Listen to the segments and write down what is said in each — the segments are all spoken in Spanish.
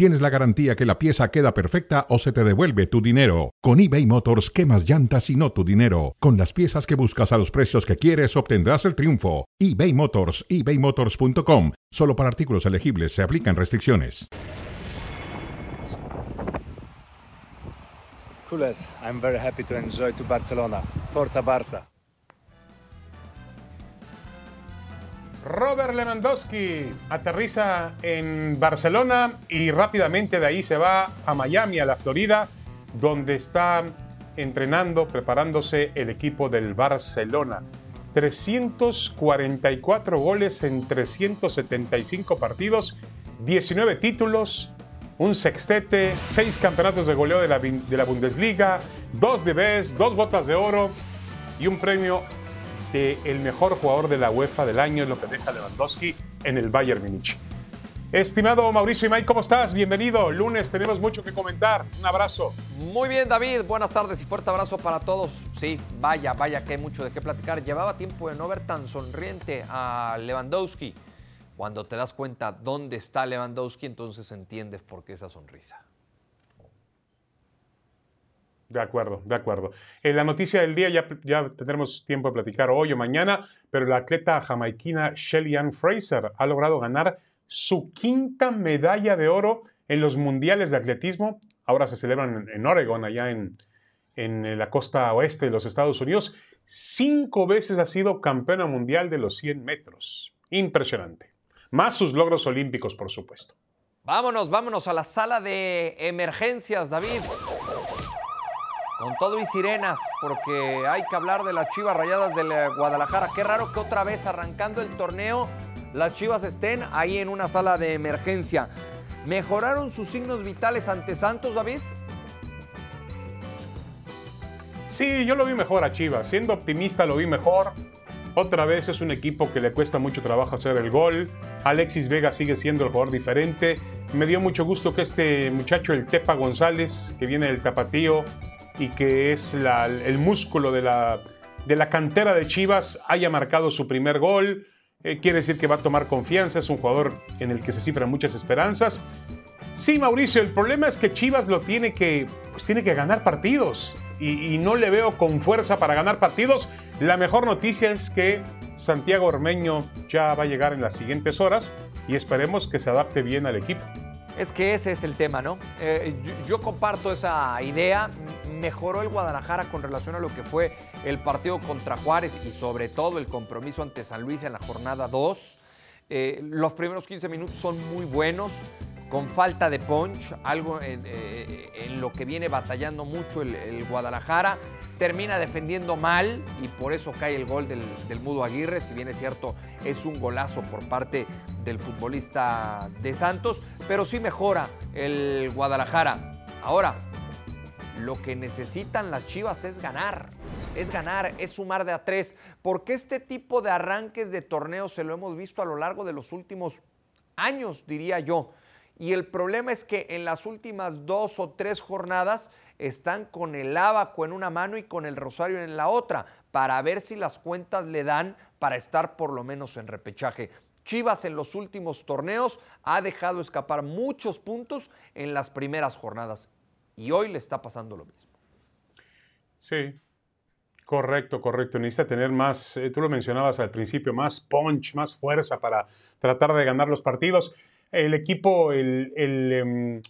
tienes la garantía que la pieza queda perfecta o se te devuelve tu dinero. Con eBay Motors, quemas llantas y no tu dinero. Con las piezas que buscas a los precios que quieres, obtendrás el triunfo. eBay Motors, ebaymotors.com. Solo para artículos elegibles se aplican restricciones. Cules, I'm very happy to enjoy to Barcelona. Forza Barça. Robert Lewandowski aterriza en Barcelona y rápidamente de ahí se va a Miami, a la Florida, donde está entrenando, preparándose el equipo del Barcelona. 344 goles en 375 partidos, 19 títulos, un sextete, 6 campeonatos de goleo de la, de la Bundesliga, 2 de BES, 2 botas de oro y un premio el mejor jugador de la UEFA del año, lo que deja Lewandowski en el Bayern Múnich. Estimado Mauricio Imay, ¿cómo estás? Bienvenido. Lunes tenemos mucho que comentar. Un abrazo. Muy bien, David. Buenas tardes y fuerte abrazo para todos. Sí, vaya, vaya, que hay mucho de qué platicar. Llevaba tiempo de no ver tan sonriente a Lewandowski. Cuando te das cuenta dónde está Lewandowski, entonces entiendes por qué esa sonrisa. De acuerdo, de acuerdo. En la noticia del día ya, ya tendremos tiempo de platicar hoy o mañana, pero la atleta jamaiquina Shelly Ann Fraser ha logrado ganar su quinta medalla de oro en los mundiales de atletismo. Ahora se celebran en Oregon, allá en, en la costa oeste de los Estados Unidos. Cinco veces ha sido campeona mundial de los 100 metros. Impresionante. Más sus logros olímpicos, por supuesto. Vámonos, vámonos a la sala de emergencias, David. Con todo y sirenas, porque hay que hablar de las Chivas Rayadas del Guadalajara. Qué raro que otra vez arrancando el torneo las Chivas estén ahí en una sala de emergencia. ¿Mejoraron sus signos vitales ante Santos, David? Sí, yo lo vi mejor a Chivas. Siendo optimista lo vi mejor. Otra vez es un equipo que le cuesta mucho trabajo hacer el gol. Alexis Vega sigue siendo el jugador diferente. Me dio mucho gusto que este muchacho, el Tepa González, que viene del Tapatío y que es el músculo de la, de la cantera de Chivas, haya marcado su primer gol. Eh, quiere decir que va a tomar confianza, es un jugador en el que se cifran muchas esperanzas. Sí, Mauricio, el problema es que Chivas lo tiene que, pues tiene que ganar partidos y, no le veo con fuerza para ganar partidos. La mejor noticia es que Santiago Ormeño ya va a llegar en las siguientes horas y esperemos que se adapte bien al equipo. Es que ese es el tema, ¿no? Eh, yo, comparto esa idea. Mejoró el Guadalajara con relación a lo que fue el partido contra Juárez y sobre todo el compromiso ante San Luis en la jornada 2. Eh, los primeros 15 minutos son muy buenos, con falta de punch, algo en, eh, en lo que viene batallando mucho el, Guadalajara. Termina defendiendo mal y por eso cae el gol del Mudo Aguirre. Si bien es cierto, es un golazo por parte del futbolista de Santos, pero sí mejora el Guadalajara. Ahora, lo que necesitan las Chivas es ganar, es ganar, es sumar de a tres, porque este tipo de arranques de torneos se lo hemos visto a lo largo de los últimos años, diría yo. Y el problema es que en las últimas dos o tres jornadas están con el abaco en una mano y con el rosario en la otra, para ver si las cuentas le dan para estar por lo menos en repechaje. Chivas en los últimos torneos ha dejado escapar muchos puntos en las primeras jornadas y hoy le está pasando lo mismo. Sí, correcto, correcto. Necesita tener más, eh, tú lo mencionabas al principio, más punch, más fuerza para tratar de ganar los partidos. El equipo, el, el,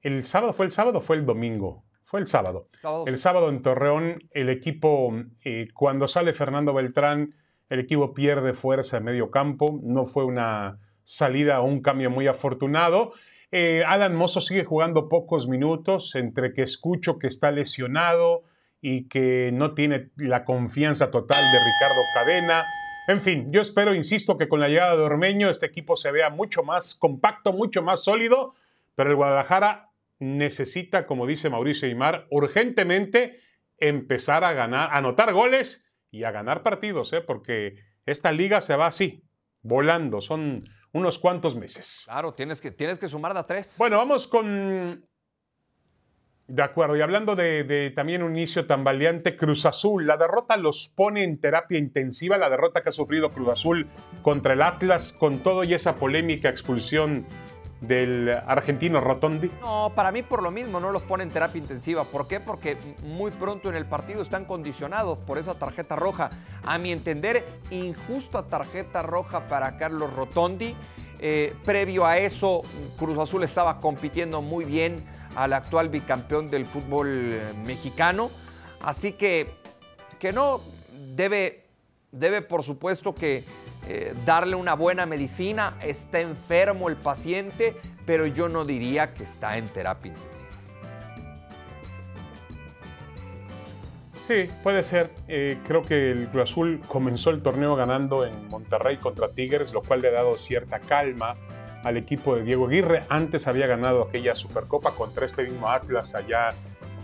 el sábado, ¿fue el sábado o fue el domingo? Fue el sábado. sábado el sí. sábado en Torreón, el equipo, eh, cuando sale Fernando Beltrán, el equipo pierde fuerza en medio campo. No fue una salida o un cambio muy afortunado. Eh, Alan Mozo sigue jugando pocos minutos, entre que escucho que está lesionado y que no tiene la confianza total de Ricardo Cadena. En fin, yo espero, insisto, que con la llegada de Ormeño este equipo se vea mucho más compacto, mucho más sólido, pero el Guadalajara necesita, como dice Mauricio Aymar, urgentemente empezar a ganar, a anotar goles y a ganar partidos, ¿eh? porque esta liga se va así, volando. Son unos cuantos meses. Claro, tienes que, tienes que sumar de a tres. Bueno, vamos con de acuerdo, y hablando de, también un inicio tan valiente, Cruz Azul, la derrota los pone en terapia intensiva, la derrota que ha sufrido Cruz Azul contra el Atlas, con todo y esa polémica expulsión del argentino Rotondi? No, para mí por lo mismo no los pone en terapia intensiva. ¿Por qué? Porque muy pronto en el partido están condicionados por esa tarjeta roja. A mi entender, injusta tarjeta roja para Carlos Rotondi. Eh, previo a eso, Cruz Azul estaba compitiendo muy bien al actual bicampeón del fútbol eh, mexicano. Así que, que no, debe, debe por supuesto que eh, darle una buena medicina. Está enfermo el paciente, pero yo no diría que está en terapia intensiva. Sí, puede ser. Eh, creo que el Cruz Azul comenzó el torneo ganando en Monterrey contra Tigres, lo cual le ha dado cierta calma al equipo de Diego Aguirre. Antes había ganado aquella Supercopa contra este mismo Atlas allá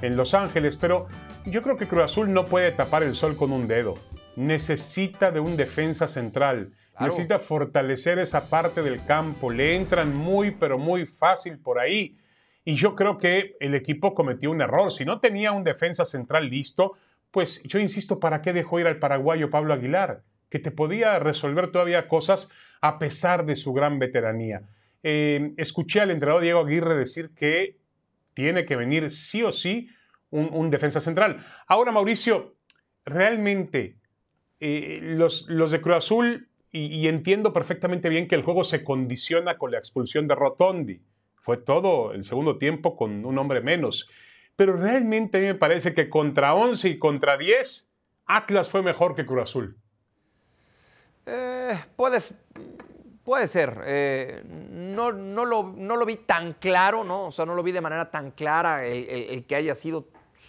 en Los Ángeles, pero yo creo que Cruz Azul no puede tapar el sol con un dedo. Necesita de un defensa central. Necesita fortalecer esa parte del campo. Le entran muy, pero muy fácil por ahí. Y yo creo que el equipo cometió un error. Si no tenía un defensa central listo, pues yo insisto, ¿para qué dejó ir al paraguayo Pablo Aguilar? Que te podía resolver todavía cosas a pesar de su gran veteranía. Eh, escuché al entrenador Diego Aguirre decir que tiene que venir sí o sí un, defensa central. Ahora, Mauricio, realmente eh, los, de Cruz Azul, y, entiendo perfectamente bien que el juego se condiciona con la expulsión de Rotondi. Fue todo el segundo tiempo con un hombre menos. Pero realmente a mí me parece que contra 11 y contra 10, Atlas fue mejor que Cruz Azul. Eh, Puede ser. Eh, no, no, lo, no, lo, vi tan claro, ¿no? O sea, no lo vi de manera tan clara el, que haya sido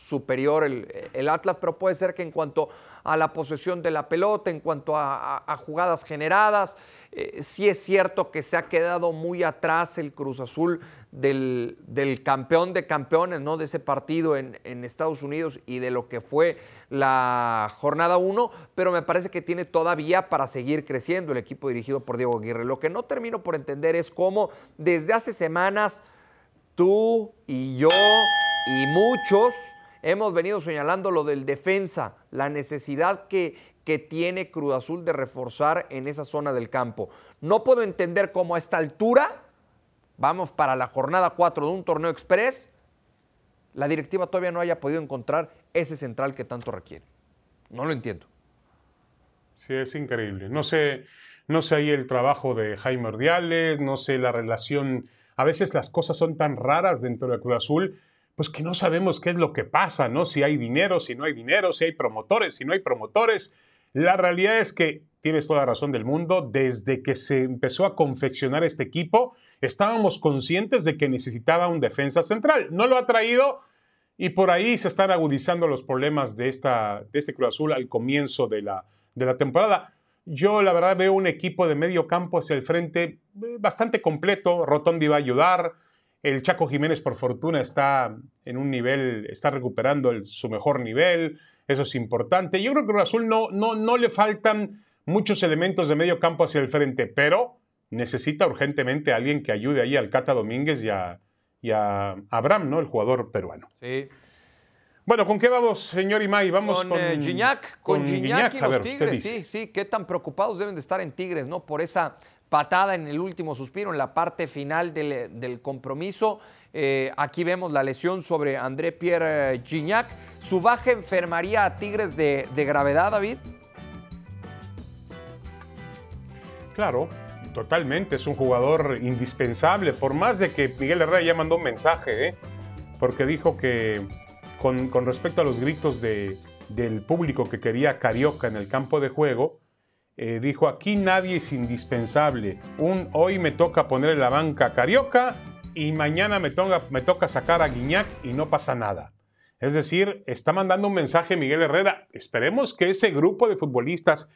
superior el, Atlas, pero puede ser que en cuanto a la posesión de la pelota, en cuanto a, jugadas generadas, eh, sí es cierto que se ha quedado muy atrás el Cruz Azul del, campeón de campeones, ¿no? De ese partido en, en Estados Unidos y de lo que fue la jornada 1, pero me parece que tiene todavía para seguir creciendo el equipo dirigido por Diego Aguirre. Lo que no termino por entender es cómo desde hace semanas tú y yo y muchos hemos venido señalando lo del defensa, la necesidad que, que tiene Cruz Azul de reforzar en esa zona del campo. No puedo entender cómo a esta altura, vamos para la jornada 4 de un torneo express, la directiva todavía no haya podido encontrar ese central que tanto requiere. No lo entiendo. Sí, es increíble. No sé, no sé ahí el trabajo de Jaime Ordiales, no sé la relación. A veces las cosas son tan raras dentro de Cruz Azul, pues que no sabemos qué es lo que pasa, ¿no? Si hay dinero, si no hay dinero, si hay promotores, si no hay promotores. La realidad es que tienes toda la razón del mundo. Desde que se empezó a confeccionar este equipo, estábamos conscientes de que necesitaba un defensa central. No lo ha traído y por ahí se están agudizando los problemas de, esta, de este Cruz Azul al comienzo de la, de la temporada. Yo la verdad veo un equipo de medio campo hacia el frente eh, bastante completo. Rotondi va a ayudar. El Chaco Jiménez, por fortuna, está en un nivel, está recuperando su mejor nivel. Eso es importante. Yo creo que Cruz Azul no, no, no le faltan muchos elementos de medio campo hacia el frente, pero necesita urgentemente a alguien que ayude ahí al Cata Domínguez y a, y a Abraham, ¿no? El jugador peruano. Sí. Bueno, ¿con qué vamos, señor Imay? Vamos con, con eh, Gignac, con, Gignac, y los Tigres. Sí, sí, qué tan preocupados deben de estar en Tigres, ¿no? Por esa patada en el último suspiro, en la parte final del, compromiso. Eh, aquí vemos la lesión sobre André Pierre eh, Gignac. ¿Su baja enfermaría a Tigres de, gravedad, David? Claro, Totalmente, es un jugador indispensable, por más de que Miguel Herrera ya mandó un mensaje, ¿eh? porque dijo que con, respecto a los gritos de, del público que quería Carioca en el campo de juego, eh, dijo, aquí nadie es indispensable, un, hoy me toca poner en la banca Carioca y mañana me toca, me toca sacar a Guiñac y no pasa nada. Es decir, está mandando un mensaje Miguel Herrera. Esperemos que ese grupo de futbolistas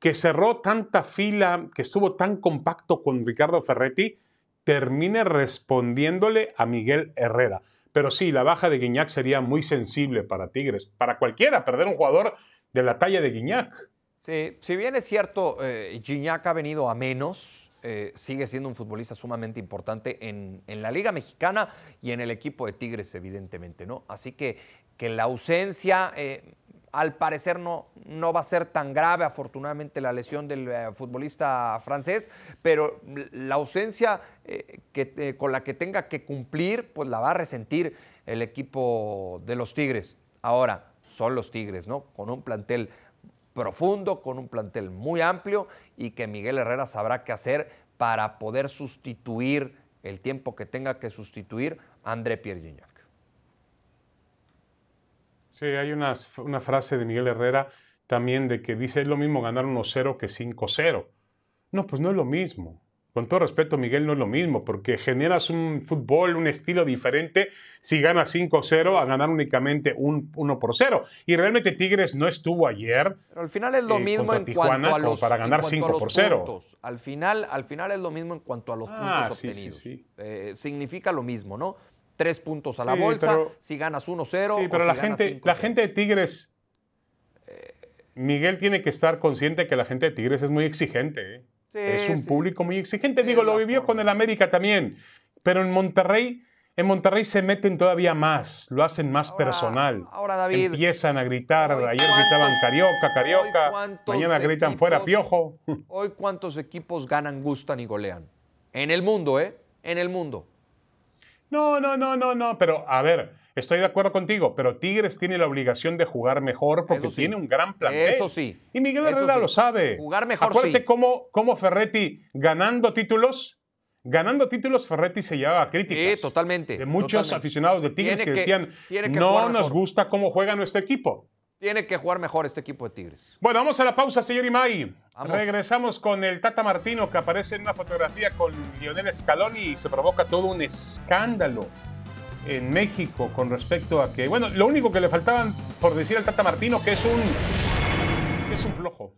que cerró tanta fila, que estuvo tan compacto con Ricardo Ferretti, termine respondiéndole a Miguel Herrera. Pero sí, la baja de Guiñac sería muy sensible para Tigres, para cualquiera, perder un jugador de la talla de Guiñac. Sí, si bien es cierto, eh, Guiñac ha venido a menos, eh, sigue siendo un futbolista sumamente importante en, la Liga Mexicana y en el equipo de Tigres, evidentemente, ¿no? Así que, la ausencia, eh, al parecer, no, va a ser tan grave, afortunadamente, la lesión del eh, futbolista francés, pero la ausencia con la que tenga que cumplir, pues la va a resentir el equipo de los Tigres. Ahora, son los Tigres, ¿no? Con un plantel profundo, con un plantel muy amplio y que Miguel Herrera sabrá qué hacer para poder sustituir el tiempo que tenga que sustituir a André Pierre Gignac. Sí, hay una, una, frase de Miguel Herrera también de que dice es lo mismo ganar 1-0 que 5-0. No, pues no es lo mismo con todo respeto, Miguel, no es lo mismo, porque generas un fútbol, un estilo diferente si ganas 5-0 a ganar únicamente un 1 por 0. Y realmente Tigres no estuvo ayer. Pero al final es lo eh, mismo en cuanto a los para ganar 5 por 0. Al final, al final es lo mismo en cuanto a los ah, puntos obtenidos. Eh, significa lo mismo, ¿no? Tres puntos a la bolsa, si ganas 1-0. Sí, pero la, gente, la gente de Tigres. Miguel tiene que estar consciente que la gente de Tigres es muy exigente. ¿eh? Es un público muy exigente. Digo, lo vivió con el América también. Pero en Monterrey, en Monterrey se meten todavía más, lo hacen más personal. Ahora, David. Empiezan a gritar. Ayer gritaban Carioca, Carioca. Mañana gritan fuera Piojo. Hoy, ¿cuántos equipos ganan, gustan y golean? En el mundo, ¿eh? En el mundo. No, no, no, no, no. Pero, a ver, Estoy de acuerdo contigo, pero Tigres tiene la obligación de jugar mejor porque tiene un gran plan. Eso sí. Y Miguel Herrera lo sabe. Jugar mejor Acuérdate cómo, cómo Ferretti ganando títulos, ganando títulos Ferretti se llevaba críticas. Sí, totalmente. De muchos aficionados de Tigres que, decían, no nos gusta cómo juega nuestro equipo. Tiene que jugar mejor este equipo de Tigres. Bueno, vamos a la pausa, señor Imai. Regresamos con el Tata Martino que aparece en una fotografía con Lionel Scaloni y se provoca todo un escándalo en México con respecto a que, bueno, lo único que le faltaban por decir al Tata Martino que es un, es un flojo.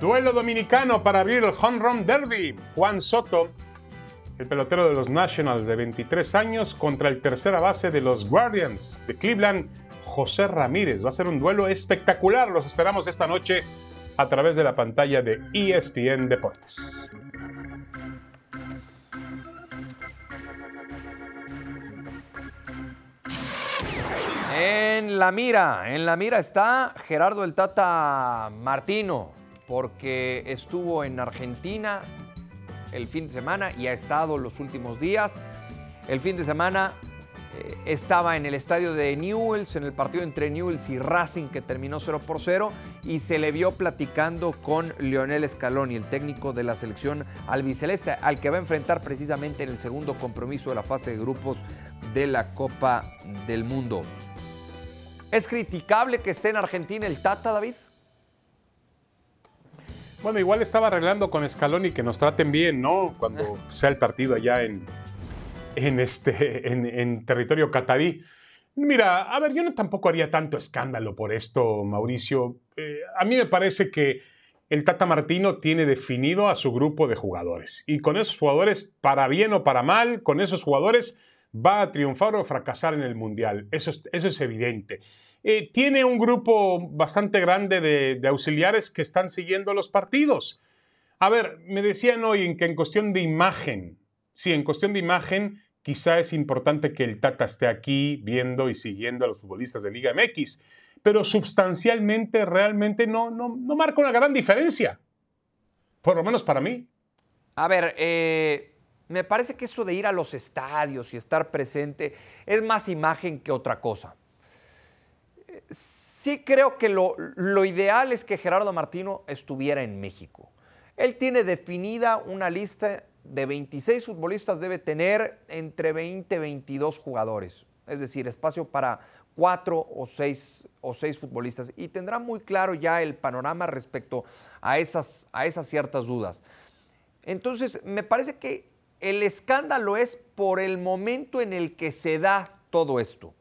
Duelo dominicano para abrir el Home Run Derby. Juan Soto el pelotero de los Nationals de 23 años contra el tercera base de los Guardians de Cleveland, José Ramírez. Va a ser un duelo espectacular. Los esperamos esta noche a través de la pantalla de ESPN Deportes. En la mira, en la mira está Gerardo el Tata Martino, porque estuvo en Argentina el fin de semana y ha estado los últimos días. El fin de semana eh, estaba en el estadio de Newells, en el partido entre Newells y Racing que terminó 0 por 0 y se le vio platicando con Lionel Scaloni, el técnico de la selección albiceleste, al que va a enfrentar precisamente en el segundo compromiso de la fase de grupos de la Copa del Mundo. ¿Es criticable que esté en Argentina el Tata, David? Bueno, igual estaba arreglando con Scaloni que nos traten bien, ¿no? Cuando sea el partido allá en, en, este, en, territorio catarí. Mira, a ver, yo no tampoco haría tanto escándalo por esto, Mauricio. Eh, a mí me parece que el Tata Martino tiene definido a su grupo de jugadores. Y con esos jugadores, para bien o para mal, con esos jugadores va a triunfar o fracasar en el Mundial. Eso es, evidente. Eh, tiene un grupo bastante grande de, auxiliares que están siguiendo los partidos. A ver, me decían hoy que en cuestión de imagen, sí, en cuestión de imagen, quizá es importante que el Tata esté aquí viendo y siguiendo a los futbolistas de Liga MX, pero sustancialmente realmente no, no, no marca una gran diferencia, por lo menos para mí. A ver, eh, me parece que eso de ir a los estadios y estar presente es más imagen que otra cosa. Sí creo que lo, ideal es que Gerardo Martino estuviera en México. Él tiene definida una lista de 26 futbolistas, debe tener entre 20 y 22 jugadores, es decir, espacio para cuatro o seis, o seis futbolistas. Y tendrá muy claro ya el panorama respecto a esas, a esas ciertas dudas. Entonces, me parece que el escándalo es por el momento en el que se da todo esto.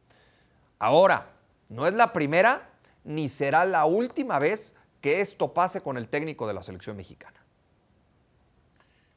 Ahora, no es la primera ni será la última vez que esto pase con el técnico de la selección mexicana.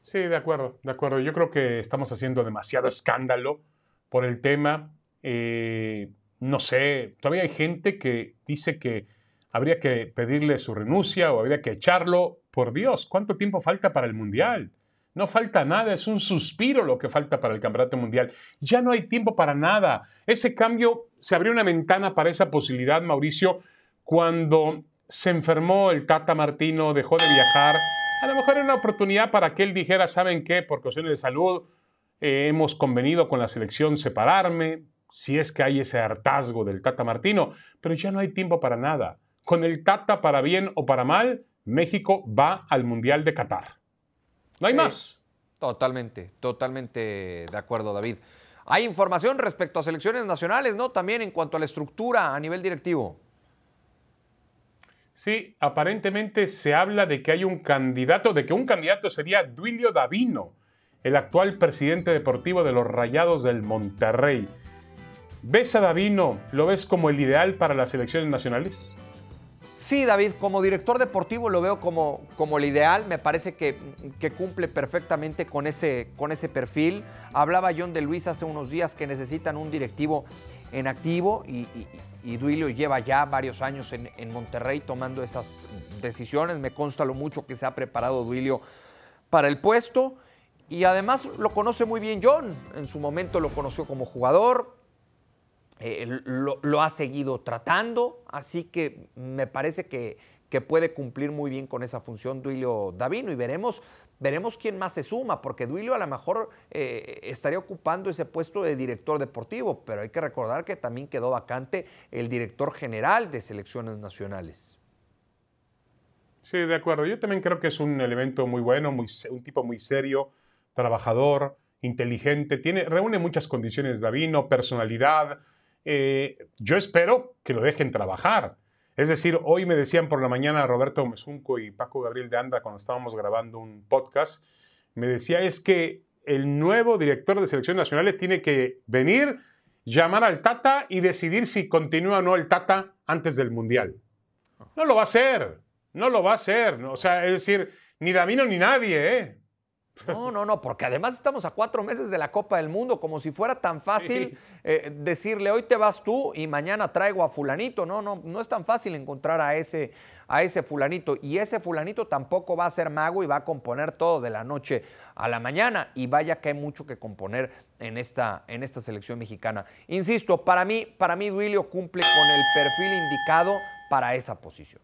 Sí, de acuerdo, de acuerdo. Yo creo que estamos haciendo demasiado escándalo por el tema. Eh, no sé, todavía hay gente que dice que habría que pedirle su renuncia o habría que echarlo. Por Dios, ¿cuánto tiempo falta para el Mundial? No falta nada, es un suspiro lo que falta para el Campeonato Mundial. Ya no hay tiempo para nada. Ese cambio, se abrió una ventana para esa posibilidad, Mauricio, cuando se enfermó el Tata Martino, dejó de viajar. A lo mejor era una oportunidad para que él dijera, ¿saben qué? Por cuestiones de salud eh, hemos convenido con la selección separarme, si es que hay ese hartazgo del Tata Martino, pero ya no hay tiempo para nada. Con el Tata, para bien o para mal, México va al Mundial de Qatar. No hay más. Totalmente, totalmente de acuerdo, David. Hay información respecto a selecciones nacionales, ¿no? También en cuanto a la estructura a nivel directivo. Sí, aparentemente se habla de que hay un candidato, de que un candidato sería Duilio Davino, el actual presidente deportivo de los Rayados del Monterrey. ¿Ves a Davino? ¿Lo ves como el ideal para las selecciones nacionales? Sí, David, como director deportivo lo veo como, como el ideal, me parece que, cumple perfectamente con ese, con ese perfil. Hablaba John de Luis hace unos días que necesitan un directivo en activo y, y, Duilio lleva ya varios años en, en, Monterrey tomando esas decisiones. Me consta lo mucho que se ha preparado Duilio para el puesto y además lo conoce muy bien John. En su momento lo conoció como jugador, eh, lo, ha seguido tratando, así que me parece que, que, puede cumplir muy bien con esa función Duilio Davino y veremos, veremos quién más se suma, porque Duilio a lo mejor eh, estaría ocupando ese puesto de director deportivo, pero hay que recordar que también quedó vacante el director general de selecciones nacionales. Sí, de acuerdo. Yo también creo que es un elemento muy bueno, un tipo muy serio, trabajador, inteligente, tiene, reúne muchas condiciones Davino, personalidad, eh, yo espero que lo dejen trabajar. Es decir, hoy me decían por la mañana Roberto Mesunco y Paco Gabriel de Anda cuando estábamos grabando un podcast, me decía es que el nuevo director de selecciones nacionales tiene que venir, llamar al Tata y decidir si continúa o no el Tata antes del Mundial. No lo va a hacer, no lo va a hacer. O sea, es decir, ni Davino ni nadie, ¿eh? No, no, no, porque además estamos a cuatro meses de la Copa del Mundo, como si fuera tan fácil eh, decirle hoy te vas tú y mañana traigo a fulanito. No, no, no es tan fácil encontrar a ese, a ese fulanito. Y ese fulanito tampoco va a ser mago y va a componer todo de la noche a la mañana. Y vaya que hay mucho que componer en esta, en esta selección mexicana. Insisto, para mí, para mí Duilio cumple con el perfil indicado para esa posición.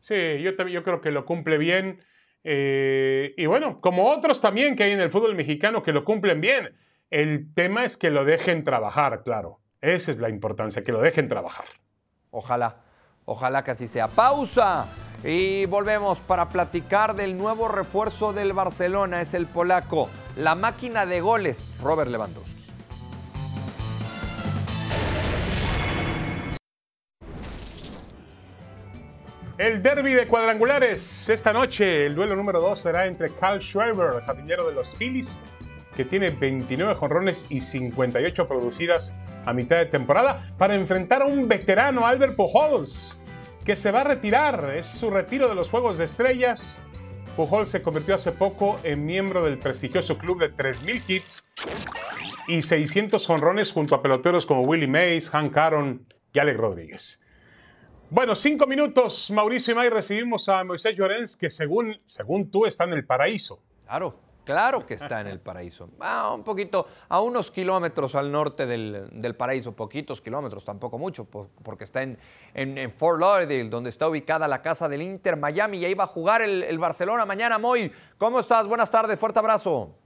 Sí, yo, yo creo que lo cumple bien. Eh, y bueno, como otros también que hay en el fútbol mexicano que lo cumplen bien. El tema es que lo dejen trabajar, claro. Esa es la importancia, que lo dejen trabajar. Ojalá, ojalá que así sea. Pausa y volvemos para platicar del nuevo refuerzo del Barcelona. Es el polaco, la máquina de goles, Robert Lewandowski. El derby de cuadrangulares esta noche. El duelo número 2 será entre Carl Schreiber, jardinero de los Phillies, que tiene 29 jonrones y 58 producidas a mitad de temporada, para enfrentar a un veterano, Albert Pujols, que se va a retirar. Es su retiro de los Juegos de Estrellas. Pujols se convirtió hace poco en miembro del prestigioso club de 3.000 hits y 600 jonrones junto a peloteros como Willie Mays, Hank Aaron y Alec Rodríguez. Bueno, cinco minutos, Mauricio y May, recibimos a Moisés Llorens, que según, según tú está en el paraíso. Claro, claro que está en el paraíso. Ah, un poquito, a unos kilómetros al norte del, paraíso, poquitos kilómetros, tampoco mucho, porque está en, en, Fort Lauderdale, donde está ubicada la casa del Inter Miami, y ahí va a jugar el, el Barcelona mañana. Moy, ¿cómo estás? Buenas tardes, fuerte abrazo.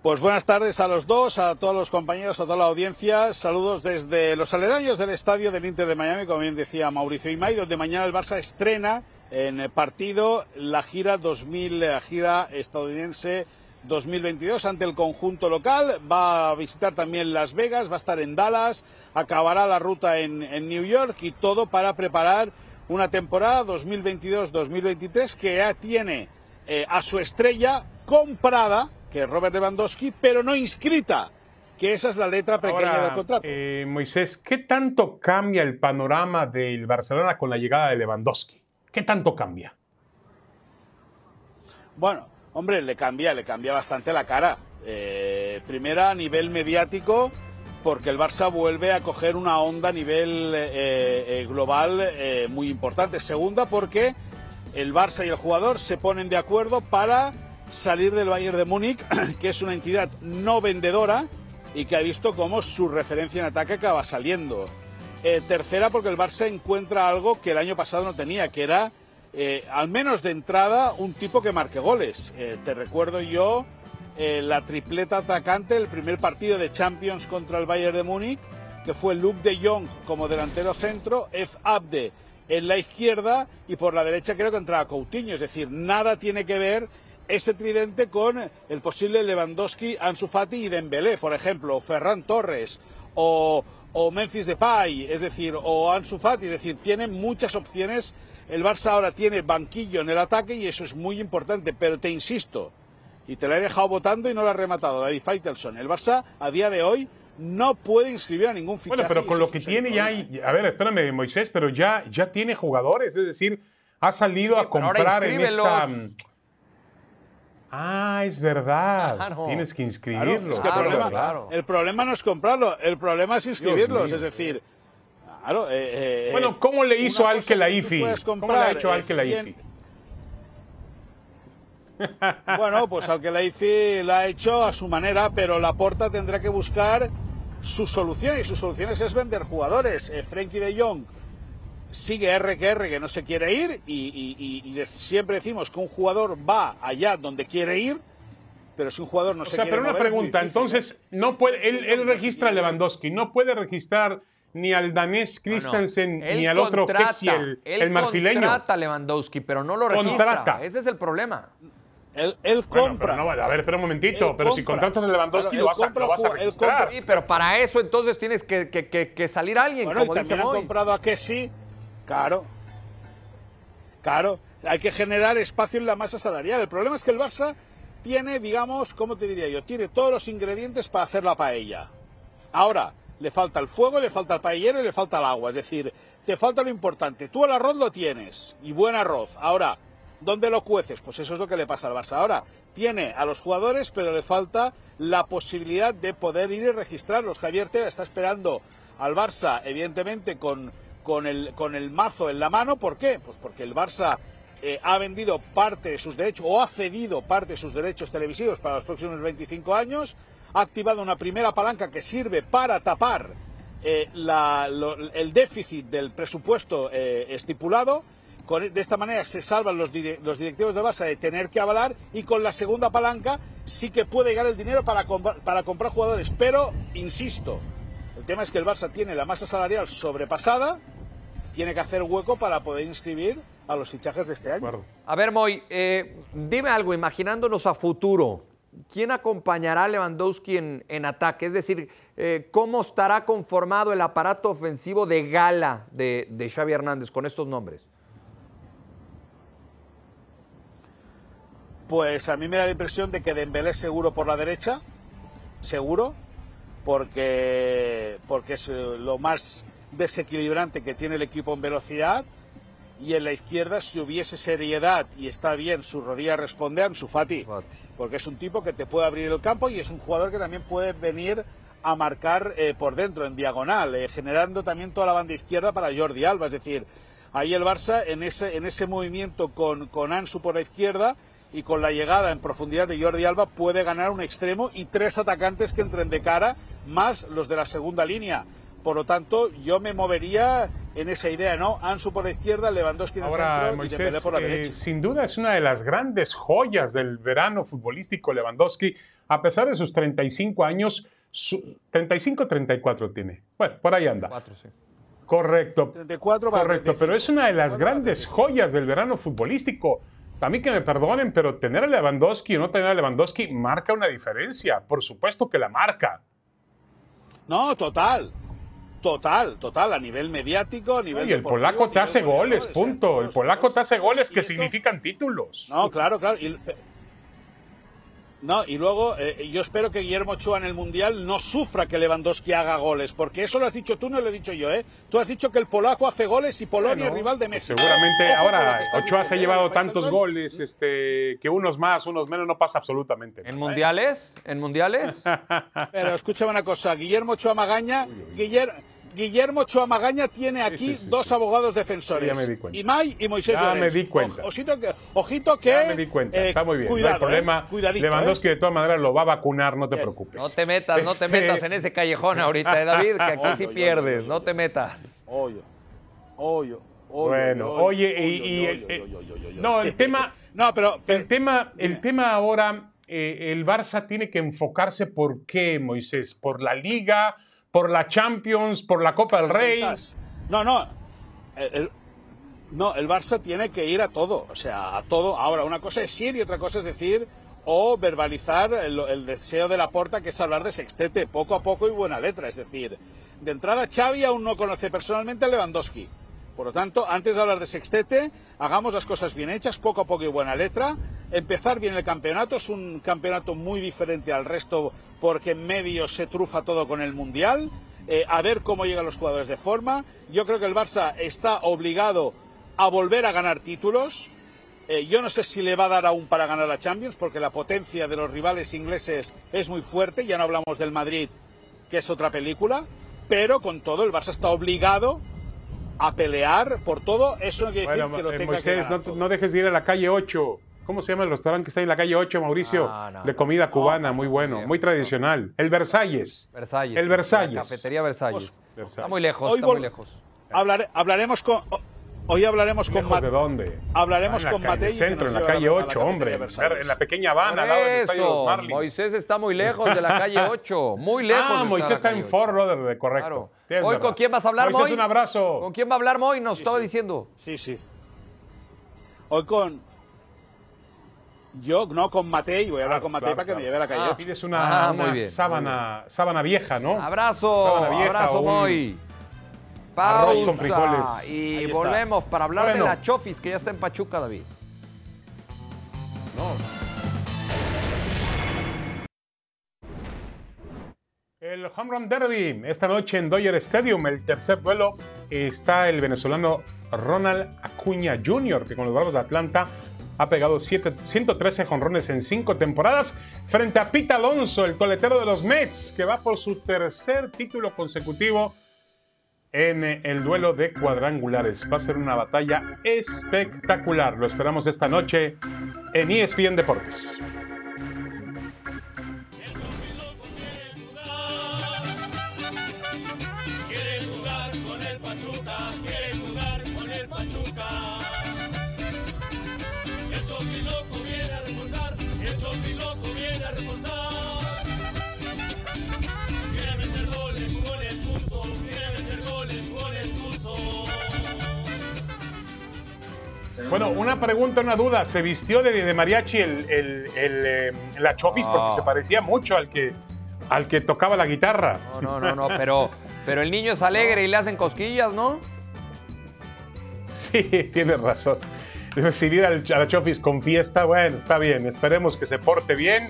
Pues buenas tardes a los dos, a todos los compañeros, a toda la audiencia. Saludos desde los aledaños del estadio del Inter de Miami, como bien decía Mauricio Imay, donde mañana el Barça estrena en partido la gira 2000, la gira estadounidense 2022 ante el conjunto local. Va a visitar también Las Vegas, va a estar en Dallas, acabará la ruta en, New York y todo para preparar una temporada 2022-2023 que ya tiene eh, a su estrella comprada que es Robert Lewandowski, pero no inscrita, que esa es la letra pequeña del contrato. Eh, Moisés, ¿qué tanto cambia el panorama del Barcelona con la llegada de Lewandowski? ¿Qué tanto cambia? Bueno, hombre, le cambia, le cambia bastante la cara. Eh, primera, a nivel mediático, porque el Barça vuelve a coger una onda a nivel eh, global muy importante. Segunda, porque el Barça y el jugador se ponen de acuerdo para salir del Bayern de Múnich, que es una entidad no vendedora y que ha visto cómo su referencia en ataque acaba saliendo. Eh, tercera, porque el Barça encuentra algo que el año pasado no tenía, que era, eh, al menos de entrada, un tipo que marque goles. Eh, te recuerdo yo la tripleta atacante, el primer partido de Champions contra el Bayern de Múnich, que fue Luke de Jong como delantero centro, F. Abde en la izquierda y por la derecha creo que entraba Coutinho. Es decir, nada tiene que ver ese tridente con el posible Lewandowski, Ansu Fati y Dembélé, por ejemplo, o Ferran Torres o, o Memphis Depay, es decir, o Ansu Fati, es decir, tiene muchas opciones. El Barça ahora tiene banquillo en el ataque y eso es muy importante, pero te insisto, y te la he dejado votando y no lo ha rematado David Faitelson. El Barça a día de hoy no puede inscribir a ningún fichaje. Bueno, pero con lo que tiene ya hay, a ver, espérame Moisés, pero ya, ya tiene jugadores, es decir, ha salido a comprar en esta Ah, es verdad. Tienes que inscribirlos. el, problema, no es comprarlo, el problema es inscribirlos. Es decir, claro, eh, eh, bueno, ¿cómo le hizo al que la IFI? ¿Cómo le ha hecho al que la IFI? Bueno, pues al que la IFI la ha hecho a su manera, pero la Porta tendrá que buscar sus soluciones. Y sus soluciones es vender jugadores. Eh, Frenkie de Jong sigue R que que no se quiere ir y, siempre decimos que un jugador va allá donde quiere ir, pero si un jugador no se sea, quiere pero una pregunta, entonces no puede, él, registra a Lewandowski, no puede registrar ni al danés Christensen ni al otro que el, el marfileño. contrata a Lewandowski, pero no lo registra. Ese es el problema. Él, compra. no, a ver, espera un momentito. pero si contratas a Lewandowski, lo vas, a, lo vas a registrar. Sí, pero para eso entonces tienes que, que, que, salir alguien. Bueno, como y también dice comprado a Kessi Claro. Claro. Hay que generar espacio en la masa salarial. El problema es que el Barça tiene, digamos, ¿cómo te diría yo? Tiene todos los ingredientes para hacer la paella. Ahora, le falta el fuego, le falta el paellero y le falta el agua. Es decir, te falta lo importante. Tú el arroz lo tienes, y buen arroz. Ahora, ¿dónde lo cueces? Pues eso es lo que le pasa al Barça. Ahora, tiene a los jugadores, pero le falta la posibilidad de poder ir y registrarlos. Javier Teva está esperando al Barça, evidentemente, con con el, con el mazo en la mano. ¿Por qué? Pues porque el Barça eh, ha vendido parte de sus derechos o ha cedido parte de sus derechos televisivos para los próximos 25 años. Ha activado una primera palanca que sirve para tapar eh, el déficit del presupuesto eh, estipulado. de esta manera se salvan los, los, directivos de Barça de tener que avalar y con la segunda palanca sí que puede llegar el dinero para, para comprar jugadores. Pero, insisto, el tema es que el Barça tiene la masa salarial sobrepasada tiene que hacer hueco para poder inscribir a los fichajes de este año. A ver, Moy, eh, dime algo, imaginándonos a futuro, ¿quién acompañará a Lewandowski en, en ataque? Es decir, eh, ¿cómo estará conformado el aparato ofensivo de gala de, de Xavi Hernández con estos nombres? Pues a mí me da la impresión de que Dembélé es seguro por la derecha, seguro, porque, porque es eh, lo más desequilibrante que tiene el equipo en velocidad. Y en la izquierda, si hubiese seriedad y está bien, su rodilla responde a Ansu Fati, porque es un tipo que te puede abrir el campo y es un jugador que también puede venir a marcar eh, por dentro, en diagonal, eh, generando también toda la banda izquierda para Jordi Alba. Es decir, ahí el Barça en ese, en ese movimiento con, con Ansu por la izquierda y con la llegada en profundidad de Jordi Alba puede ganar un extremo y tres atacantes que entren de cara, más los de la segunda línea. Por lo tanto, yo me movería en esa idea, ¿no? Ansu por la izquierda, Lewandowski en el Ahora, centro Moisés, y Dembélé por la eh, derecha. sin duda es una de las grandes joyas del verano futbolístico Lewandowski, a pesar de sus 35 años, su, 35-34 tiene. Bueno, por ahí anda. Cuatro, sí. Correcto. 34 para Correcto, 35. pero es una de las 34 grandes joyas del verano futbolístico. A mí que me perdonen, pero tener a Lewandowski o no tener a Lewandowski marca una diferencia. Por supuesto que la marca. No, total. Total, total, a nivel mediático, a nivel Y el polaco te hace goles, punto. El polaco te hace goles que significan títulos. No, claro, claro. Y, no, y luego eh, yo espero que Guillermo Ochoa en el Mundial no sufra que Lewandowski haga goles, porque eso lo has dicho tú, no lo he dicho yo, ¿eh? Tú has dicho que el polaco hace goles y Polonia es rival de pues México. Seguramente Ojo ahora Ochoa se ha llevado tantos goles este, que unos más, unos menos, no pasa absolutamente nada. ¿En ¿eh? mundiales? ¿En mundiales? Pero escúchame una cosa, Guillermo Ochoa Magaña, Guiller- Guillermo Ochoa Magaña tiene aquí sí, sí, dos sí. abogados defensores, Ya me di cuenta. Imai y Moisés Ya Llorens. me di cuenta. O- ojito que, ojito que Ya me di cuenta, eh, está muy bien. Cuidado, no hay problema. eh, cuidadito, Lewandowski eh. de todas maneras lo va a vacunar, no te Bien. preocupes. No te metas, no te Este, metas en ese callejón ahorita, eh, David, que aquí Oye, sí oye, pierdes, oye, no oye. te metas. Oye, oye, oye. Bueno, oye, y, y- no, el tema, No, pero, pero- el tema, el tema ahora, eh, el Barça tiene que enfocarse por qué, Moisés, por la Liga, por la Champions, por la Copa del Rey. No, no. No, el Barça tiene que ir a todo. O sea, a todo. Ahora, una cosa es ir y otra cosa es decir o verbalizar el, el deseo de la porta, que es hablar de sextete, poco a poco y buena letra. Es decir, de entrada, Xavi aún no conoce personalmente a Lewandowski. Por lo tanto, antes de hablar de sextete, hagamos las cosas bien hechas, poco a poco y buena letra. Empezar bien el campeonato. Es un campeonato muy diferente al resto porque en medio se trufa todo con el Mundial. Eh, a ver cómo llegan los jugadores de forma. Yo creo que el Barça está obligado a volver a ganar títulos. Eh, yo no sé si le va a dar aún para ganar la Champions, porque la potencia de los rivales ingleses es muy fuerte. Ya no hablamos del Madrid, que es otra película. Pero con todo, el Barça está obligado a pelear por todo. Eso no quiere decir Bueno, que lo eh, tenga que ganar no, no dejes de ir a la calle 8. ¿Cómo se llama el restaurante que está en la calle 8, Mauricio? No, de no. comida cubana, no, muy no, bueno, bien, muy tradicional. El Versalles. Versalles. El sí, Versalles. la cafetería Versalles. Versalles. Está muy lejos, Hoy está muy lejos. Hablar- hablaremos con. Hoy hablaremos con ¿Lejos de dónde? Hablaremos Ah, en la con calle centro, en la calle a 8, cafetería hombre. En la pequeña Habana, al lado del estadio de los eso, Marlins. Moisés está muy lejos de la calle 8, muy lejos. Ah, Moisés está en 8. Fort Lauderdale, correcto. Claro. Hoy. ¿con quién vas a hablar, Moisés, Moy? un abrazo. ¿Con quién va a hablar Moy? Nos estaba sí. diciendo. Sí, sí. Hoy con. Yo, no, con Matei. Voy a hablar Ah, con Matei claro, para que claro. me lleve a la calle. Ah. Pides una, Ah, muy una bien, sábana, sábana vieja, ¿no? Abrazo, vieja, abrazo Moy. arroz Pausa con frijoles. y Ahí está. volvemos para hablar Bueno. de la Chofis que ya está en Pachuca, David. El Home Run Derby, esta noche en Dodger Stadium, el tercer duelo, está el venezolano Ronald Acuña Jr., que con los Bravos de Atlanta ha pegado siete- 113 jonrones en cinco temporadas, frente a Pete Alonso, el coletero de los Mets, que va por su tercer título consecutivo en el duelo de cuadrangulares. Va a ser una batalla espectacular. Lo esperamos esta noche en ESPN Deportes. Bueno, una pregunta, una duda. ¿Se vistió de, de mariachi el, el- el, eh, la Chofis? No. Porque se parecía mucho al que, al que tocaba la guitarra. No, no, no, no, pero, pero el niño es alegre y le hacen cosquillas, ¿no? Sí, tienes razón. Recibir al, a la Chofis con fiesta, bueno, está bien. Esperemos que se porte bien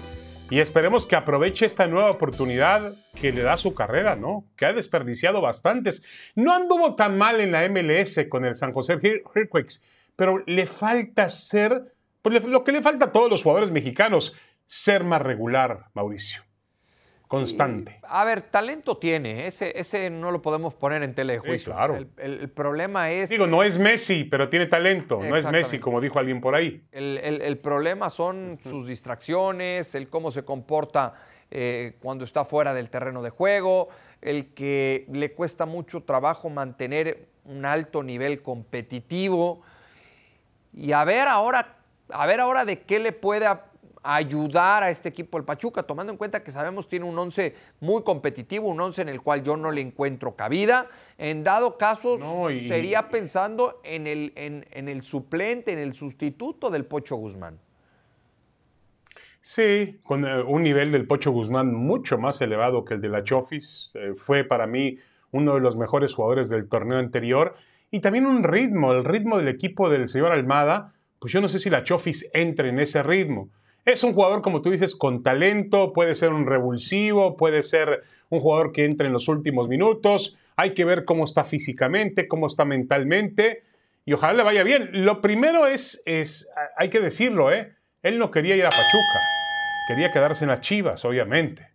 y esperemos que aproveche esta nueva oportunidad que le da su carrera, ¿no? Que ha desperdiciado bastantes. No anduvo tan mal en la MLS con el San José Ear- Earthquakes, pero le falta ser, pues lo que le falta a todos los jugadores mexicanos, ser más regular, Mauricio. Constante. A ver, talento tiene, ese, ese no lo podemos poner en tele de juicio. claro. El, el- el problema es... Digo, no es Messi, pero tiene talento. No es. Messi, como dijo alguien por ahí. El, el- el problema son sus distracciones, el cómo se comporta eh, cuando está fuera del terreno de juego, el que le cuesta mucho trabajo mantener un alto nivel competitivo. Y a ver ahora, a ver ahora de qué le puede ayudar a este equipo el Pachuca, tomando en cuenta que sabemos tiene un 11 muy competitivo, un 11 en el cual yo no le encuentro cabida. En dado caso, No, y- sería pensando en el, en, en el suplente, en el sustituto del Pocho Guzmán. Sí, con eh, un nivel del Pocho Guzmán mucho más elevado que el de la Chofis. Eh, fue para mí uno de los mejores jugadores del torneo anterior. Y también un ritmo, el ritmo del equipo del señor Almada. Pues yo no sé si la Chofis entre en ese ritmo. Es un jugador, como tú dices, con talento, puede ser un revulsivo, puede ser un jugador que entre en los últimos minutos. Hay que ver cómo está físicamente, cómo está mentalmente. Y ojalá le vaya bien. Lo primero es, es hay que decirlo, ¿eh? Él no quería ir a Pachuca. Quería quedarse en las Chivas, obviamente.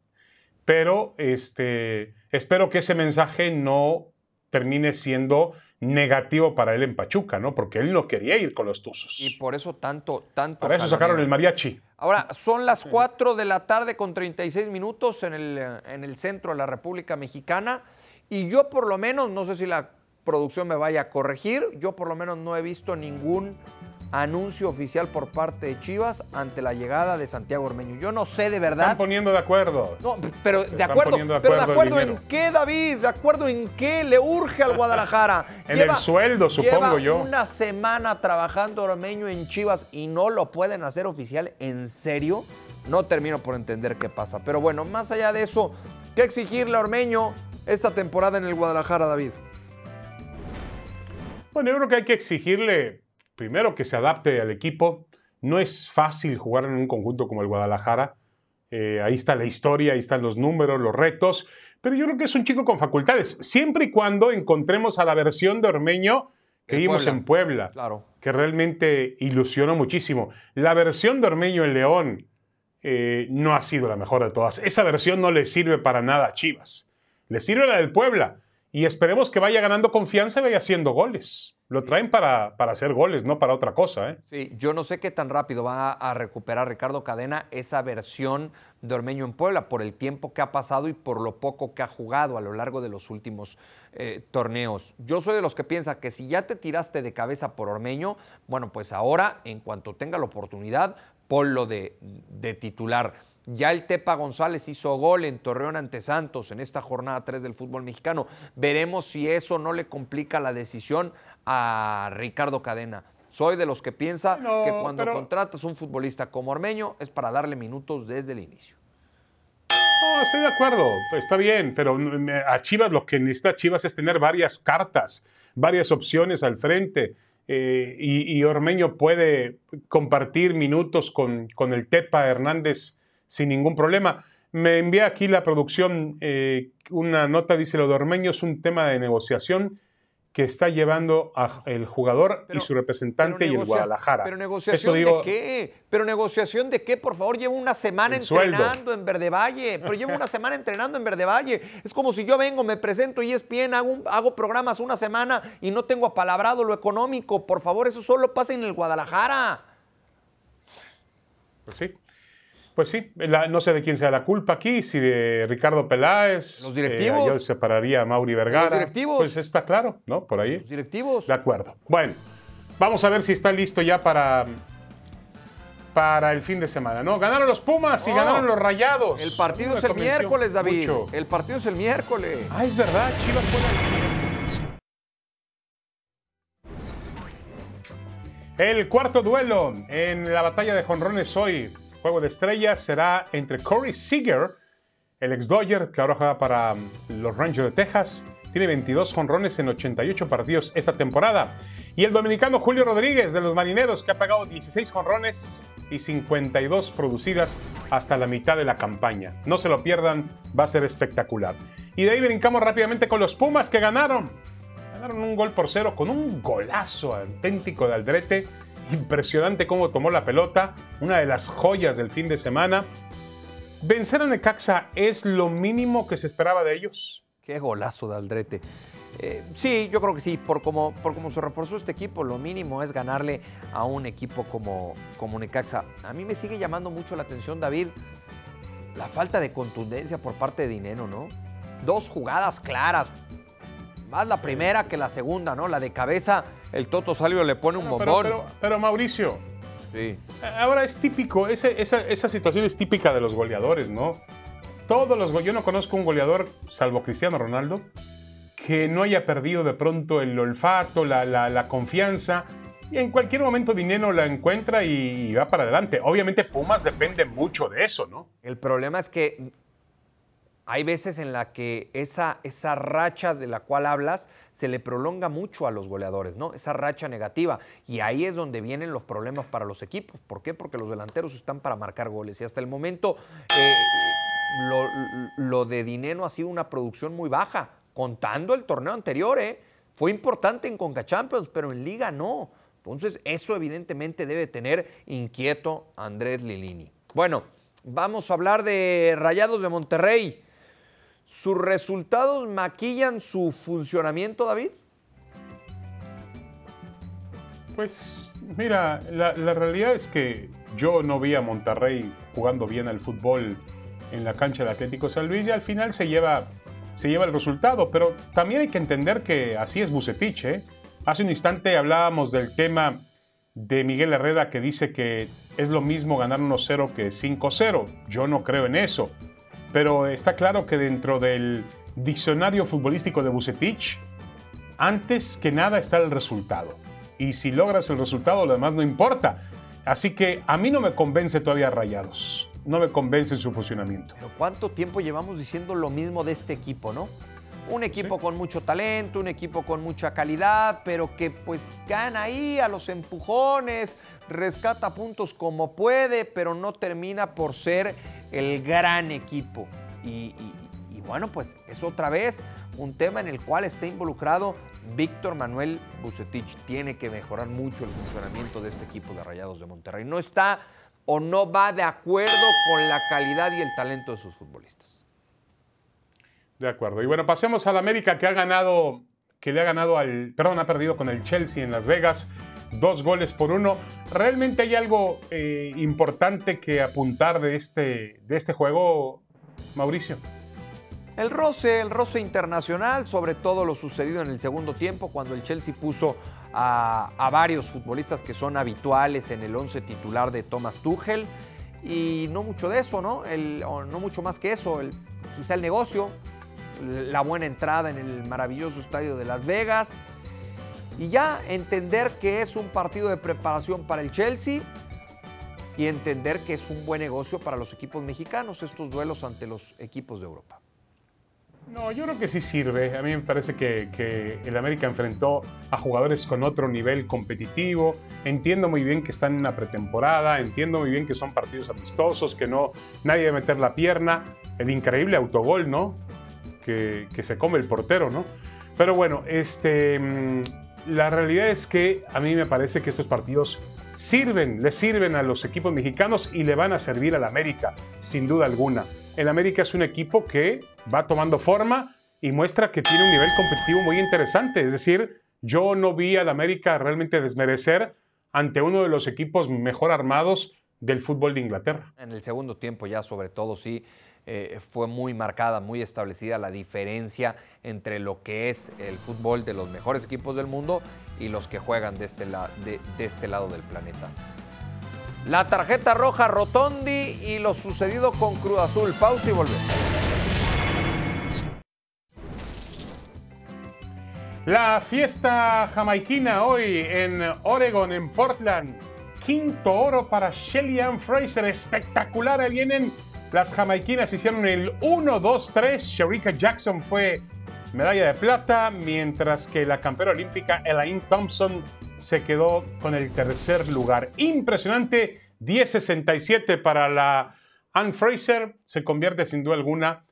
Pero este, espero que ese mensaje no termine siendo negativo para él en Pachuca, ¿no? Porque él no quería ir con los Tuzos. Y por eso tanto, tanto. Para eso sacaron el mariachi. Ahora, son las 4 de la tarde con 36 minutos en el, en el centro de la República Mexicana. Y yo por lo menos, no sé si la producción me vaya a corregir, yo por lo menos no he visto ningún anuncio oficial por parte de Chivas ante la llegada de Santiago Ormeño. Yo no sé de verdad. Están poniendo de acuerdo. No, pero de acuerdo, poniendo de pero de acuerdo acuerdo en qué, David, de acuerdo en qué le urge al Guadalajara. En el sueldo, supongo lleva yo. una semana trabajando Ormeño en Chivas y no lo pueden hacer oficial, ¿en serio? No termino por entender qué pasa. Pero bueno, más allá de eso, ¿qué exigirle a Ormeño esta temporada en el Guadalajara, David? Bueno, yo creo que hay que exigirle primero que se adapte al equipo. No es fácil jugar en un conjunto como el Guadalajara. Eh, ahí está la historia, ahí están los números, los retos. Pero yo creo que es un chico con facultades, siempre y cuando encontremos a la versión de Ormeño que vimos en Puebla, Claro. que realmente ilusionó muchísimo. La versión de Ormeño en León eh, no ha sido la mejor de todas. Esa versión no le sirve para nada a Chivas. Le sirve la del Puebla. Y esperemos que vaya ganando confianza y vaya haciendo goles. Lo traen para, para hacer goles, no para otra cosa. ¿eh? Sí, yo no sé qué tan rápido va a recuperar Ricardo Cadena esa versión de Ormeño en Puebla por el tiempo que ha pasado y por lo poco que ha jugado a lo largo de los últimos eh, torneos. Yo soy de los que piensa que si ya te tiraste de cabeza por Ormeño, bueno, pues ahora, en cuanto tenga la oportunidad, ponlo de, de titular. Ya el Tepa González hizo gol en Torreón ante Santos en esta jornada 3 del fútbol mexicano. Veremos si eso no le complica la decisión a Ricardo Cadena. Soy de los que piensa No, que cuando pero- contratas un futbolista como Ormeño es para darle minutos desde el inicio. No, estoy de acuerdo, está bien, pero a Chivas lo que necesita Chivas es tener varias cartas, varias opciones al frente. eh, y, y Ormeño puede compartir minutos con, con el Tepa Hernández sin ningún problema. Me envía aquí la producción eh, una nota, dice lo de Ormeño es un tema de negociación que está llevando a el jugador Pero- y su representante y el Guadalajara. Pero negociación digo, de qué? Pero negociación de qué, por favor, llevo una semana sueldo. entrenando en Verde Valle. Pero llevo una semana entrenando en Verde Valle. Es como si yo vengo, me presento y ESPN, hago, un- hago programas una semana y no tengo apalabrado lo económico. Por favor, eso solo pasa en el Guadalajara. Pues sí. Pues sí, la- no sé de quién sea la culpa aquí, si de Ricardo Peláez. Los directivos. eh, yo separaría a Mauri Vergara. Los directivos. Pues está claro, ¿no? Por ahí. Los directivos. De acuerdo. Bueno, vamos a ver si está listo ya para, para el fin de semana, ¿no? Ganaron los Pumas y No. ganaron los Rayados. El partido es el miércoles, David. mucho. El partido es el miércoles. Ah, es verdad, Chivas juega el El cuarto duelo en la batalla de jonrones hoy, juego de estrellas, será entre Corey Seager, el ex Dodger que ahora juega para mm, los Rangers de Texas, tiene 22 jonrones en 88 partidos esta temporada, y el dominicano Julio Rodríguez de los Marineros que ha pagado 16 jonrones y 52 producidas hasta la mitad de la campaña. No se lo pierdan, va a ser espectacular. Y de ahí brincamos rápidamente con los Pumas que ganaron. Ganaron un gol por cero con un golazo auténtico de Aldrete. Impresionante cómo tomó la pelota, una de las joyas del fin de semana. ¿Vencer a Necaxa es lo mínimo que se esperaba de ellos? Qué golazo de Aldrete. Eh, sí, yo creo que sí, por cómo por se reforzó este equipo, lo mínimo es ganarle a un equipo como, como Necaxa. A mí me sigue llamando mucho la atención, David, la falta de contundencia por parte de Dinero, ¿no? Dos jugadas claras, más la primera que la segunda, ¿no? La de cabeza, el Toto Salvio le pone un bombón. Pero, Mauricio, sí. ahora es típico, esa, esa situación es típica de los goleadores, ¿no? Todos los yo no conozco un goleador, salvo Cristiano Ronaldo, que no haya perdido de pronto el olfato, la, confianza. Y en cualquier momento Dinero la encuentra y va para adelante. Obviamente Pumas depende mucho de eso, ¿no? El problema es que hay veces en la que esa, esa racha de la cual hablas se le prolonga mucho a los goleadores, ¿no? Esa racha negativa. Y ahí es donde vienen los problemas para los equipos. ¿Por qué? Porque los delanteros están para marcar goles. Y hasta el momento eh, lo, lo de Dinero ha sido una producción muy baja contando el torneo anterior, ¿eh? Fue importante en Conca Champions, pero en Liga no. Entonces, eso evidentemente debe tener inquieto Andrés Lilini. Bueno, vamos a hablar de Rayados de Monterrey. ¿Sus resultados maquillan su funcionamiento, David? Pues mira, la, realidad es que yo no vi a Monterrey jugando bien al fútbol en la cancha de Atlético San Luis y al final se lleva se lleva el resultado, pero también hay que entender que así es Bucetich. ¿eh? Hace un instante hablábamos del tema de Miguel Herrera que dice que es lo mismo ganar 1-0 que 5-0. Yo no creo en eso, pero está claro que dentro del diccionario futbolístico de Bucetich, antes que nada está el resultado. Y si logras el resultado, lo demás no importa. Así que a mí no me convence todavía Rayados no me convence su funcionamiento. Pero ¿cuánto tiempo llevamos diciendo lo mismo de este equipo, no? Un equipo con mucho talento, un equipo con mucha calidad, pero que pues gana ahí a los empujones, rescata puntos como puede, pero no termina por ser el gran equipo. Y, bueno, pues es otra vez un tema en el cual está involucrado Víctor Manuel Bucetich. Tiene que mejorar mucho el funcionamiento de este equipo de Rayados de Monterrey. No está o no va de acuerdo con la calidad y el talento de sus futbolistas. De acuerdo. Y bueno, pasemos al América que ha ganado, que le ha ganado al, perdón, ha perdido con el Chelsea en Las Vegas, dos goles por uno. ¿Realmente hay algo eh, importante que apuntar de este, de este juego, Mauricio? El roce, el roce internacional, sobre todo lo sucedido en el segundo tiempo, cuando el Chelsea puso a, varios futbolistas que son habituales en el once titular de Thomas Tuchel. Y no mucho de eso, ¿no? no mucho más que eso. Quizá el negocio, la buena entrada en el maravilloso estadio de Las Vegas. Y ya entender que es un partido de preparación para el Chelsea y entender que es un buen negocio para los equipos mexicanos, estos duelos ante los equipos de Europa. No, yo creo que sí sirve. A mí me parece que, el América enfrentó a jugadores con otro nivel competitivo. Entiendo muy bien que están en una pretemporada, entiendo muy bien que son partidos amistosos, que no nadie debe meter la pierna. El increíble autogol, ¿no? Que, se come el portero, ¿no? Pero bueno, este, mm, la realidad es que a mí me parece que estos partidos sirven, le sirven a los equipos mexicanos y le van a servir al América, sin duda alguna. El América es un equipo que va tomando forma y muestra que tiene un nivel competitivo muy interesante. Es decir, yo no vi al América realmente desmerecer ante uno de los equipos mejor armados del fútbol de Inglaterra. En el segundo tiempo ya sobre todo sí eh, fue muy marcada, muy establecida la diferencia entre lo que es el fútbol de los mejores equipos del mundo y los que juegan de este, de este lado del planeta. La tarjeta roja Rotondi y lo sucedido con Cruz Azul. Pausa y volvemos. La fiesta jamaiquina hoy en Oregon, en Portland. Quinto oro para Shelly Ann Fraser. Espectacular. Ahí vienen las jamaiquinas. Hicieron el 1-2-3. Sharika Jackson fue medalla de plata, mientras que la campeona olímpica Elaine Thompson se quedó con el tercer lugar. Impresionante. 10-67 para la Ann Fraser. Se convierte sin duda alguna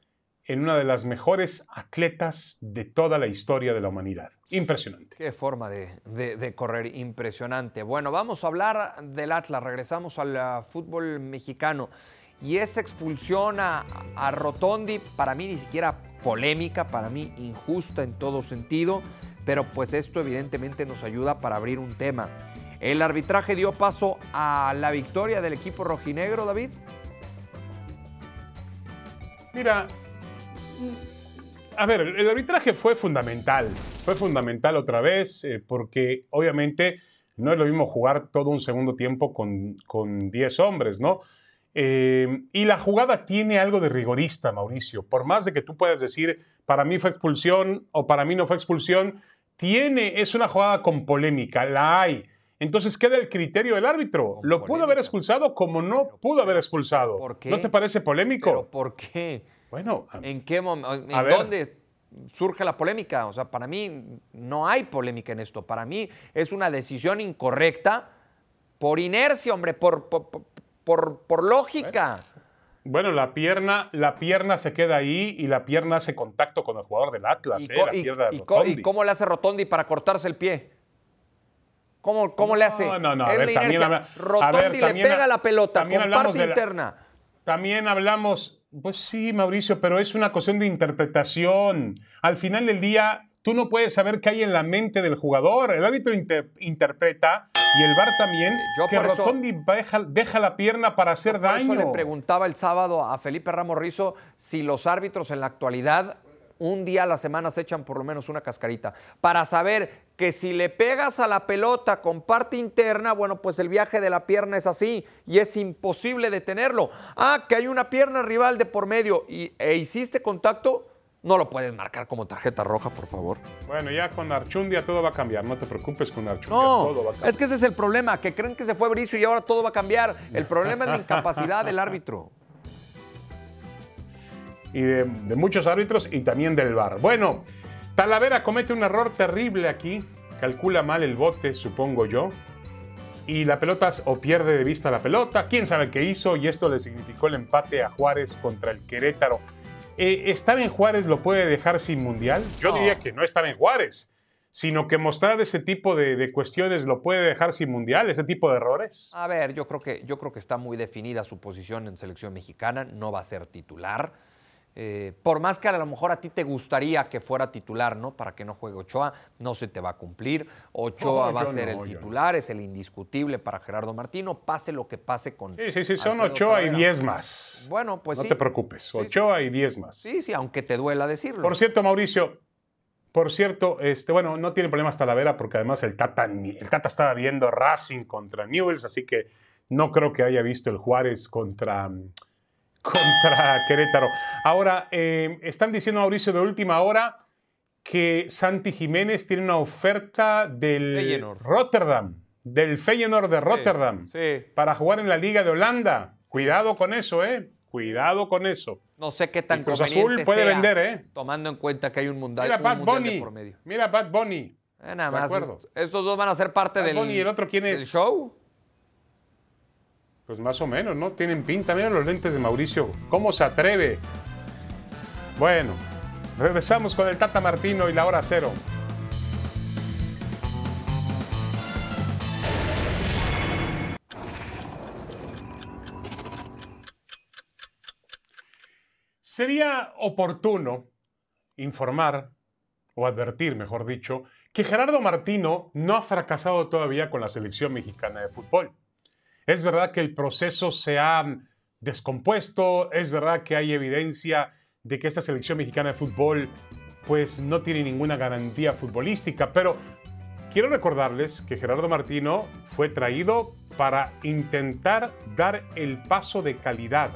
en una de las mejores atletas de toda la historia de la humanidad. Impresionante. Qué forma de, de- correr impresionante. Bueno, vamos a hablar del Atlas. Regresamos al fútbol mexicano. Y esa expulsión a, a Rotondi, para mí ni siquiera polémica, para mí injusta en todo sentido, pero pues esto evidentemente nos ayuda para abrir un tema. El arbitraje dio paso a la victoria del equipo rojinegro, David. Mira, a ver, el arbitraje fue fundamental. Fue fundamental otra vez, eh, porque obviamente no es lo mismo jugar todo un segundo tiempo con, con 10 hombres, ¿no? Eh, y la jugada tiene algo de rigorista, Mauricio. Por más de que tú puedas decir, para mí fue expulsión o para mí no fue expulsión, tiene, es una jugada con polémica, la hay. Entonces queda el criterio del árbitro. Con Lo pudo haber expulsado como no pudo haber expulsado. ¿Por qué? ¿No te parece polémico? ¿Pero por qué? Bueno, ¿En qué momento? ¿En A ver. dónde surge la polémica? O sea, para mí no hay polémica en esto. Para mí es una decisión incorrecta por inercia, hombre, por, por, por- por lógica. Bueno, la pierna, la pierna se queda ahí y la pierna hace contacto con el jugador del Atlas, ¿Y, eh, la y- pierna de y Rotondi. y cómo le hace Rotondi para cortarse el pie? ¿Cómo, cómo le hace? No, no, no, a ver, también a Rotondi ver, le también pega la pelota también con hablamos parte de la- interna. También hablamos, pues sí, Mauricio, pero es una cuestión de interpretación. Al final del día, tú no puedes saber qué hay en la mente del jugador. El árbitro inter- interpreta y el VAR también Yo que eso- Rotondi deja, deja la pierna para hacer Por eso daño. le preguntaba el sábado a Felipe Ramos Rizo si los árbitros en la actualidad un día a la semana se echan por lo menos una cascarita para saber que si le pegas a la pelota con parte interna, bueno, pues el viaje de la pierna es así y es imposible detenerlo. Ah, que hay una pierna rival de por medio y, e hiciste contacto, no lo puedes marcar como tarjeta roja, por favor. Bueno, ya con Archundia todo va a cambiar. No te preocupes con Archundia, todo va No, a cambiar. es que ese es el problema, que creen que se fue Bricio y ahora todo va a cambiar. El problema es la incapacidad del árbitro. y de, de muchos árbitros y también del VAR. Bueno, Talavera comete un error terrible aquí, calcula mal el bote, supongo yo, y la pelota o pierde de vista la pelota, quién sabe qué hizo, y esto le significó el empate a Juárez contra el Querétaro. Eh, ¿Estar en Juárez lo puede dejar sin mundial? Yo No. diría que no estar en Juárez, sino que mostrar ese tipo de, de cuestiones lo puede dejar sin mundial, ese tipo de errores. A ver, yo creo que yo creo que está muy definida su posición en selección mexicana, no va a ser titular. Eh, por más que a lo mejor a ti te gustaría que fuera titular, ¿no? Para que no juegue Ochoa, no se te va a cumplir. Ochoa va a ser no, el no. titular, es el indiscutible para Gerardo Martino, pase lo que pase con. Sí, sí, sí, son Alfredo Ochoa y. 10 más. Bueno, pues no sí. te preocupes, Sí, sí. Ochoa y 10 más. Sí, sí, aunque te duela decirlo. Por cierto, Mauricio, por cierto, este, bueno, no tiene problemas Talavera porque además el Tata, el Tata estaba viendo Racing contra Newells, así que no creo que haya visto el Juárez contra, contra Querétaro. Ahora, eh, están diciendo, Mauricio, de última hora que Santi Jiménez tiene una oferta del Feyenoord. Rotterdam, del Feyenoord de Rotterdam, sí. para jugar en la Liga de Holanda. Cuidado con eso, ¿eh? Cuidado con eso. No sé qué tan Cruz conveniente Azul puede sea, vender, ¿eh? Tomando en cuenta que hay un mundial, Mira, un Bad de Bunny. por medio. Mira, Bad Bunny. Eh, nada De más. Estos dos van a ser parte Bad del, Bunny, ¿y el otro quién del es? show. Pues más o menos, ¿no? Tienen pinta. Mira los lentes de Mauricio. ¿Cómo se atreve? Bueno, regresamos con el Tata Martino y la hora cero. Sería oportuno informar, o advertir, mejor dicho, que Gerardo Martino no ha fracasado todavía con la selección mexicana de fútbol. Es verdad que el proceso se ha descompuesto, es verdad que hay evidencia de que esta selección mexicana de fútbol pues no tiene ninguna garantía futbolística, pero quiero recordarles que Gerardo Martino fue traído para intentar dar el paso de calidad,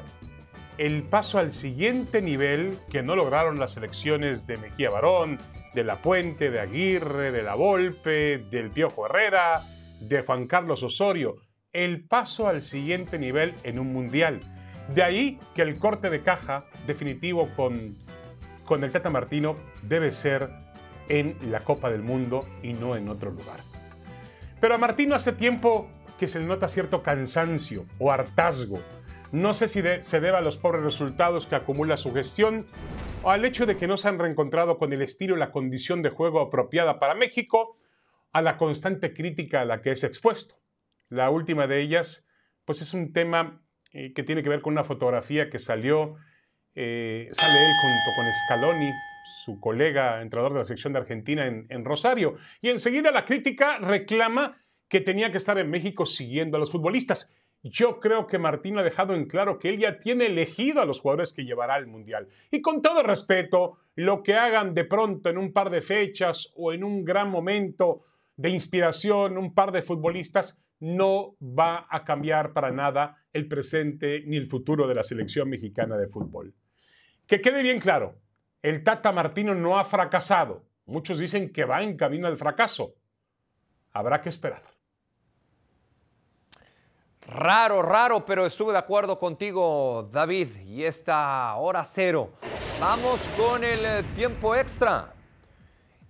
el paso al siguiente nivel que no lograron las selecciones de Mejía Barón, de La Puente, de Aguirre, de La Volpe, del Piojo Herrera, de Juan Carlos Osorio. El paso al siguiente nivel en un mundial. De ahí que el corte de caja definitivo con, con el Tata Martino debe ser en la Copa del Mundo y no en otro lugar. Pero a Martino hace tiempo que se le nota cierto cansancio o hartazgo. No sé si se debe a los pobres resultados que acumula su gestión o al hecho de que no se han reencontrado con el estilo y la condición de juego apropiada para México, a la constante crítica a la que es expuesto. La última de ellas, pues es un tema eh, que tiene que ver con una fotografía que salió, eh, sale él junto con Scaloni, su colega entrenador de la sección de Argentina en, en Rosario, y enseguida la crítica reclama que tenía que estar en México siguiendo a los futbolistas. Yo creo que Martín ha dejado en claro que él ya tiene elegido a los jugadores que llevará al Mundial. Y con todo respeto, lo que hagan de pronto en un par de fechas o en un gran momento de inspiración, un par de futbolistas, no va a cambiar para nada el presente ni el futuro de la selección mexicana de fútbol. Que quede bien claro, el Tata Martino no ha fracasado. Muchos dicen que va en camino al fracaso. Habrá que esperar. Raro, raro, pero estuve de acuerdo contigo, David. Y esta hora cero. Vamos con el eh, tiempo extra.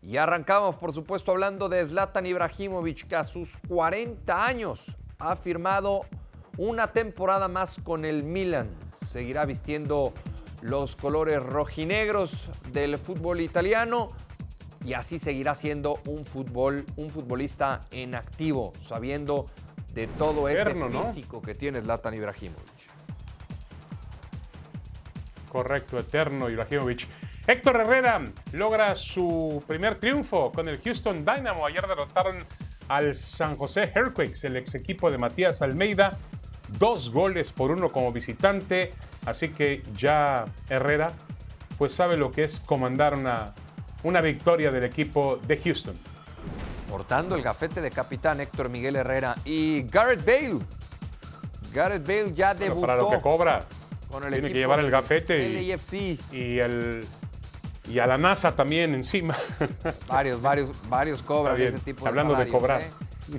Y arrancamos, por supuesto, hablando de Zlatan Ibrahimovic, que a sus 40 años ha firmado una temporada más con el Milan. Seguirá vistiendo los colores rojinegros del fútbol italiano y así seguirá siendo un, fútbol, un futbolista en activo, sabiendo de todo ese físico que tiene Zlatan Ibrahimovic. Correcto, eterno Ibrahimovic. Héctor Herrera logra su primer triunfo con el Houston Dynamo. Ayer derrotaron al San José Earthquakes, el ex equipo de Matías Almeida. Dos goles por uno como visitante. Así que ya Herrera pues sabe lo que es comandar una, una victoria del equipo de Houston. Portando el gafete de capitán Héctor Miguel Herrera y Garrett Bale. Garrett Bale ya Bueno, debutó para lo que cobra, con el tiene equipo que llevar el gafete y, el, y a la NASA también encima. Varios, varios, varios cobran ese tipo de Hablando de salarios, cobrar. ¿eh?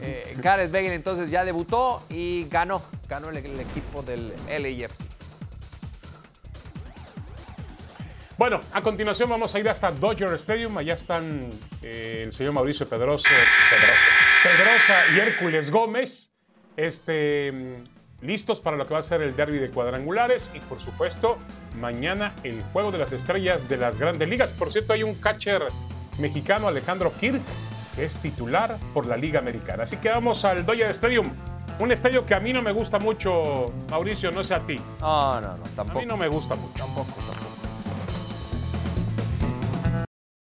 Eh, Gareth Bale entonces ya debutó y ganó, ganó el, el equipo del LAFC. Bueno, a continuación vamos a ir hasta Dodger Stadium. Allá están eh, el señor Mauricio Pedroso, Pedroso- Pedrosa y Hércules Gómez, este, listos para lo que va a ser el derby de cuadrangulares y por supuesto mañana el juego de las estrellas de las grandes ligas. Por cierto, hay un catcher mexicano, Alejandro Kirk, que es titular por la Liga Americana. Así que vamos al Dodger Stadium. Un estadio que a mí no me gusta mucho, Mauricio, no sé a ti. No, no, no, A tampoco. mí no me gusta mucho. Tampoco, tampoco.